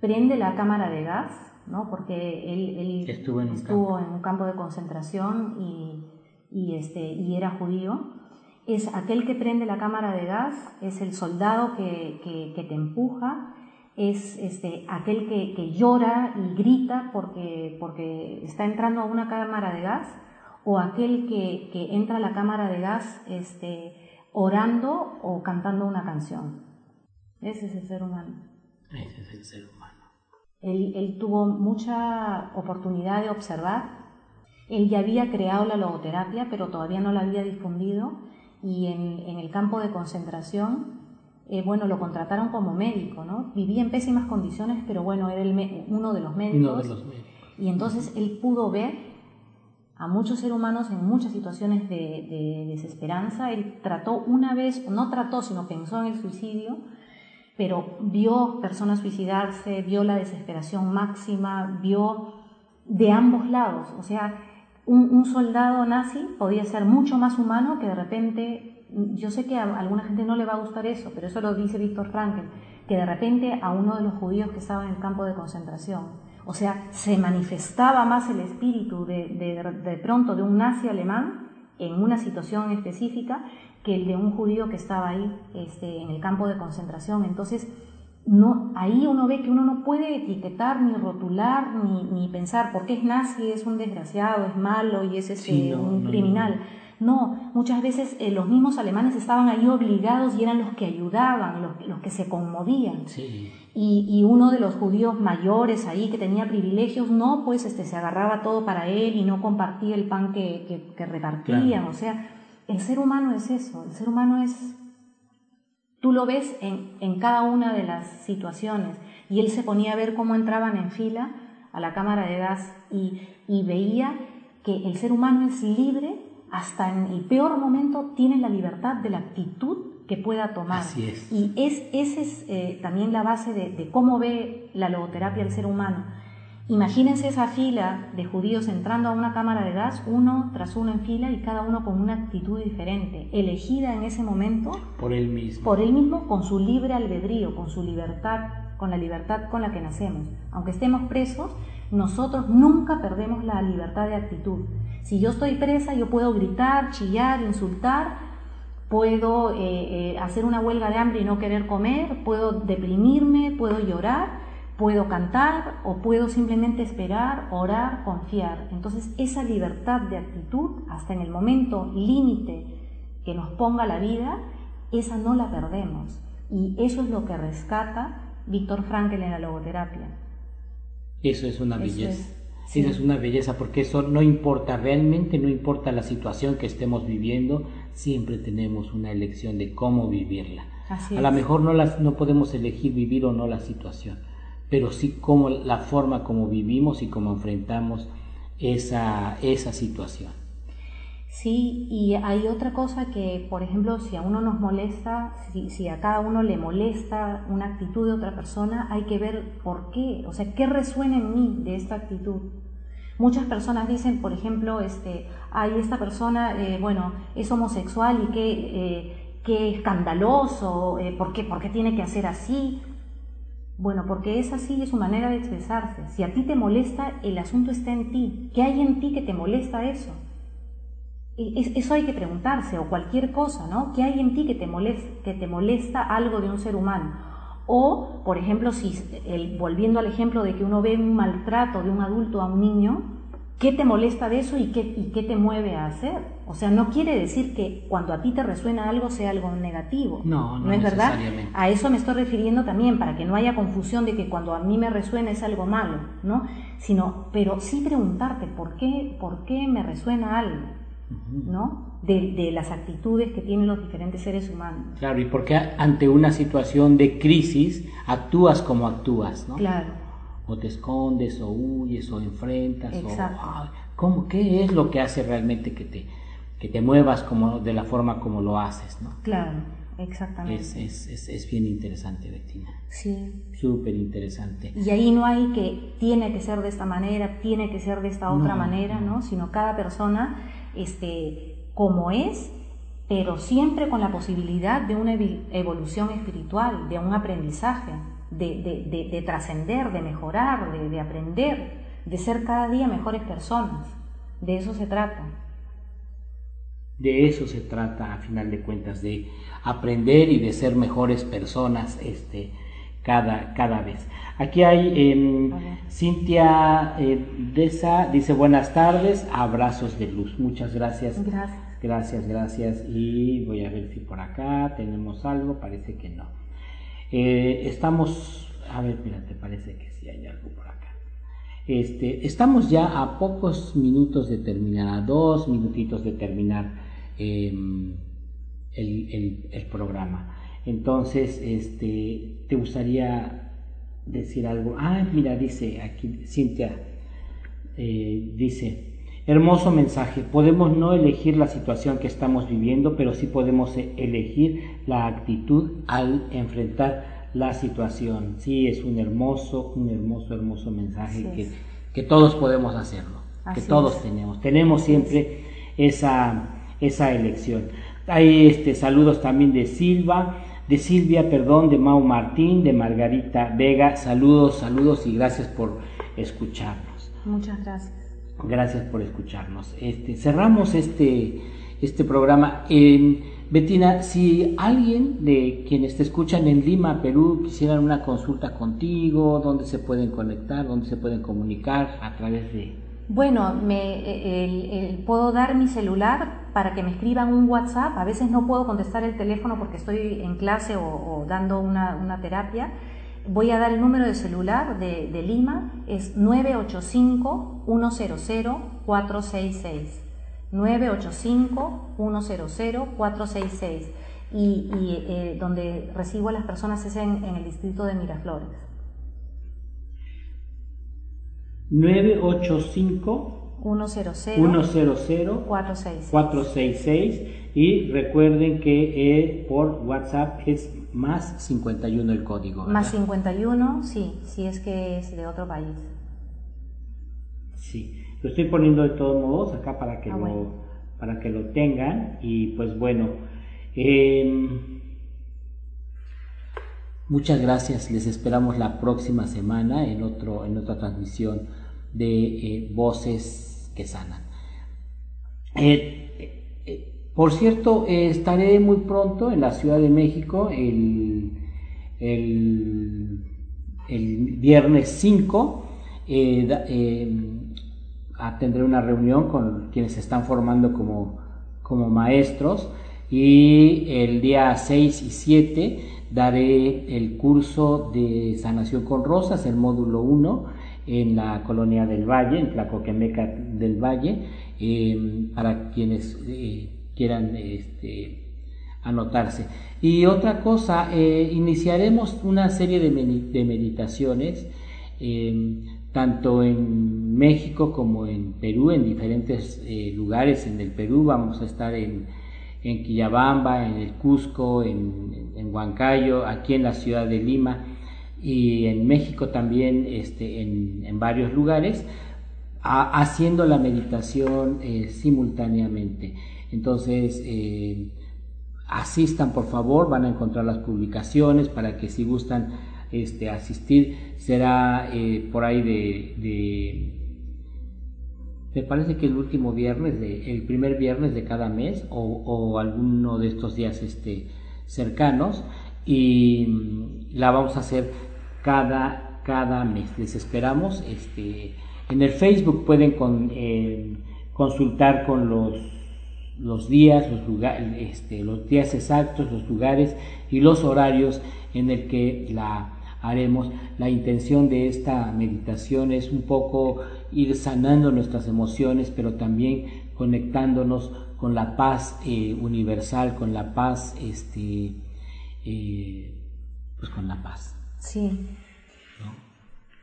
prende la cámara de gas, ¿no? porque él, estuvo, en, un campo de concentración y, este, y era judío, es aquel que prende la cámara de gas, es el soldado que, te empuja, es este, aquel que, llora y grita porque, porque está entrando a una cámara de gas, o aquel que, entra a la cámara de gas este, orando o cantando una canción. Ese es el ser humano. Ese es el ser humano. Él, tuvo mucha oportunidad de observar. Él ya había creado la logoterapia, pero todavía no la había difundido. Y en, el campo de concentración, eh, bueno, lo contrataron como médico, ¿no? Vivía en pésimas condiciones, pero bueno, era uno de los médicos. Y entonces él pudo ver a muchos seres humanos en muchas situaciones de, de, desesperanza. Él trató una vez, no trató, sino pensó en el suicidio pero vio personas suicidarse, vio la desesperación máxima, vio de ambos lados. O sea, un, soldado nazi podía ser mucho más humano que de repente, yo sé que a alguna gente no le va a gustar eso, pero eso lo dice Víctor Frankl, que de repente a uno de los judíos que estaba en el campo de concentración, o sea, se manifestaba más el espíritu de, de pronto de un nazi alemán en una situación específica que el de un judío que estaba ahí este, en el campo de concentración. Entonces, no, ahí uno ve que uno no puede etiquetar, ni rotular, ni, ni pensar, porque es nazi, es un desgraciado, es malo y es este, un criminal. No, muchas veces eh, los mismos alemanes estaban ahí obligados y eran los que ayudaban, los, los que se conmovían. Y, y, uno de los judíos mayores ahí que tenía privilegios, no, pues este, se agarraba todo para él y no compartía el pan que, que, repartían. O sea, el ser humano es eso, el ser humano es, tú lo ves en, en cada una de las situaciones y él se ponía a ver cómo entraban en fila a la cámara de gas y, y veía que el ser humano es libre hasta en el peor momento tiene la libertad de la actitud que pueda tomar. Así es. Y es, esa es eh, también la base de, de, cómo ve la logoterapia el ser humano. Imagínense esa fila de judíos entrando a una cámara de gas, uno tras uno en fila y cada uno con una actitud diferente, elegida en ese momento por él mismo. Por él mismo, con su libre albedrío, con su libertad, con la libertad con la que nacemos. Aunque estemos presos, nosotros nunca perdemos la libertad de actitud. Si yo estoy presa, yo puedo gritar, chillar, insultar, puedo eh, eh, hacer una huelga de hambre y no querer comer, puedo deprimirme, puedo llorar Puedo cantar o puedo simplemente esperar, orar, confiar. Entonces esa libertad de actitud, hasta en el momento límite que nos ponga la vida, esa no la perdemos. Y eso es lo que rescata Víctor Frankl en la logoterapia. Eso es una belleza. Eso es una belleza porque eso no importa, realmente no importa la situación que estemos viviendo, siempre tenemos una elección de cómo vivirla. a lo mejor no, las, no podemos elegir vivir o no la situación, pero sí como la forma como vivimos y cómo enfrentamos esa, esa situación. Sí, y hay otra cosa que, por ejemplo, si a uno nos molesta, si, si, a cada uno le molesta una actitud de otra persona, hay que ver por qué, o sea, qué resuena en mí de esta actitud. Muchas personas dicen, por ejemplo, este, hay esta persona, eh, bueno, es homosexual y que, eh, qué escandaloso, eh, ¿por, qué, ¿por qué tiene que hacer así? Bueno, porque es así, es su manera de expresarse. Si a ti te molesta, el asunto está en ti. ¿Qué hay en ti que te molesta eso? eso hay que preguntarse, o cualquier cosa, ¿no? ¿Qué hay en ti que te molesta, que te molesta algo de un ser humano? O, por ejemplo, si volviendo al ejemplo de que uno ve un maltrato de un adulto a un niño, ¿qué te molesta de eso y qué, y qué te mueve a hacer? O sea, no quiere decir que cuando a ti te resuena algo sea algo negativo. No, no, ¿No es verdad. A eso me estoy refiriendo también, para que no haya confusión de que cuando a mí me resuena es algo malo, ¿no? Sino, pero sí preguntarte por qué, por qué me resuena algo. ¿no? De, las actitudes que tienen los diferentes seres humanos. Claro, y porque ante una situación de crisis actúas como actúas, ¿no? Claro. O te escondes, o huyes, o enfrentas, Exacto. ¿cómo, ¿qué es lo que hace realmente que te, que te muevas como, de la forma como lo haces, ¿no? Claro, exactamente. Es, es, es, bien interesante, Bettina. Sí. Súper interesante. Y ahí no hay que tiene que ser de esta manera, tiene que ser de esta otra manera, ¿no? Sino cada persona este, como es, pero siempre con la posibilidad de una evolución espiritual, de un aprendizaje, de, trascender, de mejorar, de, aprender, de ser cada día mejores personas. De eso se trata. De eso se trata, a final de cuentas, de aprender y de ser mejores personas este, cada, cada vez. Aquí hay em, Cintia eh, Deza, dice buenas tardes, abrazos de luz. Muchas gracias. Gracias. Gracias, gracias. Y voy a ver si por acá tenemos algo, parece que no. Eh, estamos, a ver, te parece que sí hay algo por acá. Este, estamos ya a pocos minutos de terminar, a dos minutitos de terminar em, el, el programa. Entonces, este, ¿te gustaría decir algo? Ah, mira, dice aquí Cintia, eh, dice, hermoso mensaje, podemos no elegir la situación que estamos viviendo, pero sí podemos elegir la actitud al enfrentar la situación. Sí, es un hermoso, un hermoso, hermoso mensaje que, que, todos podemos hacerlo, que todos tenemos. Tenemos siempre esa, esa elección. Hay este, saludos también de Silva de Silvia, perdón, de Mau Martín, de Margarita Vega. Saludos, saludos y gracias por escucharnos. Muchas gracias. Gracias por escucharnos. Este, cerramos este, este programa. Eh, Betina, si alguien de quienes te escuchan en Lima, Perú, quisieran una consulta contigo, ¿dónde se pueden conectar? ¿Dónde se pueden comunicar? A través de... Bueno, me, puedo dar mi celular para que me escriban un WhatsApp. A veces no puedo contestar el teléfono porque estoy en clase o, dando una, terapia. Voy a dar el número de celular de, Lima, es 985-100-466. 985-100-466. Y, eh, donde recibo a las personas es en el distrito de Miraflores. 985 100, 466. Y recuerden que eh, por WhatsApp es más 51 el código. Más 51, sí, si es que es de otro país. Sí, lo estoy poniendo de todos modos acá para que, ah, lo, para que lo tengan y pues bueno. Em, muchas gracias, les esperamos la próxima semana en, otro, en otra transmisión de eh, voces que sanan. Eh, por cierto, estaré muy pronto en la Ciudad de México el, el, viernes 5. tendré una reunión con quienes se están formando como, como maestros y el día 6 y 7 daré el curso de sanación con rosas, el módulo 1 en la colonia del Valle, en Tlacoquemeca del Valle, eh, para quienes eh, quieran este, anotarse. Y otra cosa, eh, iniciaremos una serie de, meditaciones, tanto en México como en Perú, en diferentes lugares en el Perú. Vamos a estar en, en Quillabamba, en el Cusco, en, en Huancayo, aquí en la ciudad de Lima y en México también este, en, varios lugares, haciendo la meditación eh, simultáneamente. Entonces, eh, asistan por favor, van a encontrar las publicaciones para que si gustan este, asistir, será eh, por ahí de, me parece que el último viernes, de, el primer viernes de cada mes o, o alguno de estos días este, cercanos y mm, la vamos a hacer cada, cada mes. Les esperamos. Este, en el Facebook pueden con, eh, consultar con los los días, los, lugares, este, los días exactos, los lugares y los horarios en el que la haremos. La intención de esta meditación es un poco ir sanando nuestras emociones, pero también conectándonos con la paz eh, universal, con la paz, este, eh, pues con la paz. Sí.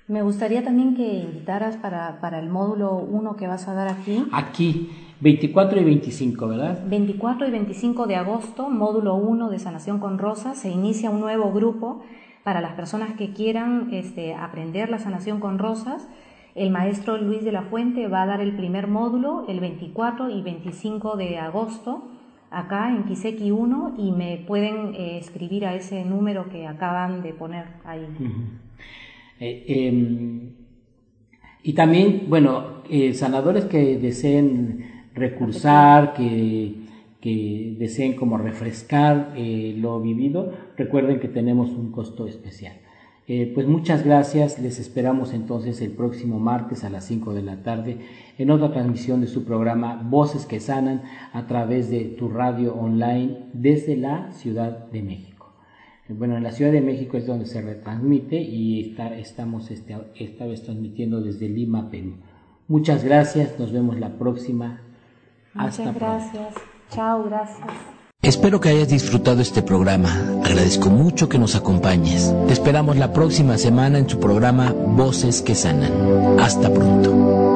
Me gustaría también que invitaras para, para el módulo 1 que vas a dar aquí. Aquí 24 y 25, ¿verdad? 24 y 25 de agosto, módulo 1 de sanación con rosas, se inicia un nuevo grupo para las personas que quieran este, aprender la sanación con rosas. El maestro Luis de la Fuente va a dar el primer módulo el 24 y 25 de agosto acá en Kiseki 1 y me pueden eh, escribir a ese número que acaban de poner ahí. Eh, em, y también, bueno, eh, sanadores que deseen recursar, que, que deseen como refrescar eh, lo vivido, recuerden que tenemos un costo especial. Pues muchas gracias, les esperamos entonces el próximo martes a las 5 de la tarde en otra transmisión de su programa Voces que Sanan a través de tu radio online desde la Ciudad de México. Bueno, en la Ciudad de México es donde se retransmite y está, estamos este, esta vez transmitiendo desde Lima, Perú. Muchas gracias, nos vemos la próxima. Muchas gracias. Chao, gracias. Espero que hayas disfrutado este programa. Agradezco mucho que nos acompañes. Te esperamos la próxima semana en tu programa Voces que Sanan. Hasta pronto.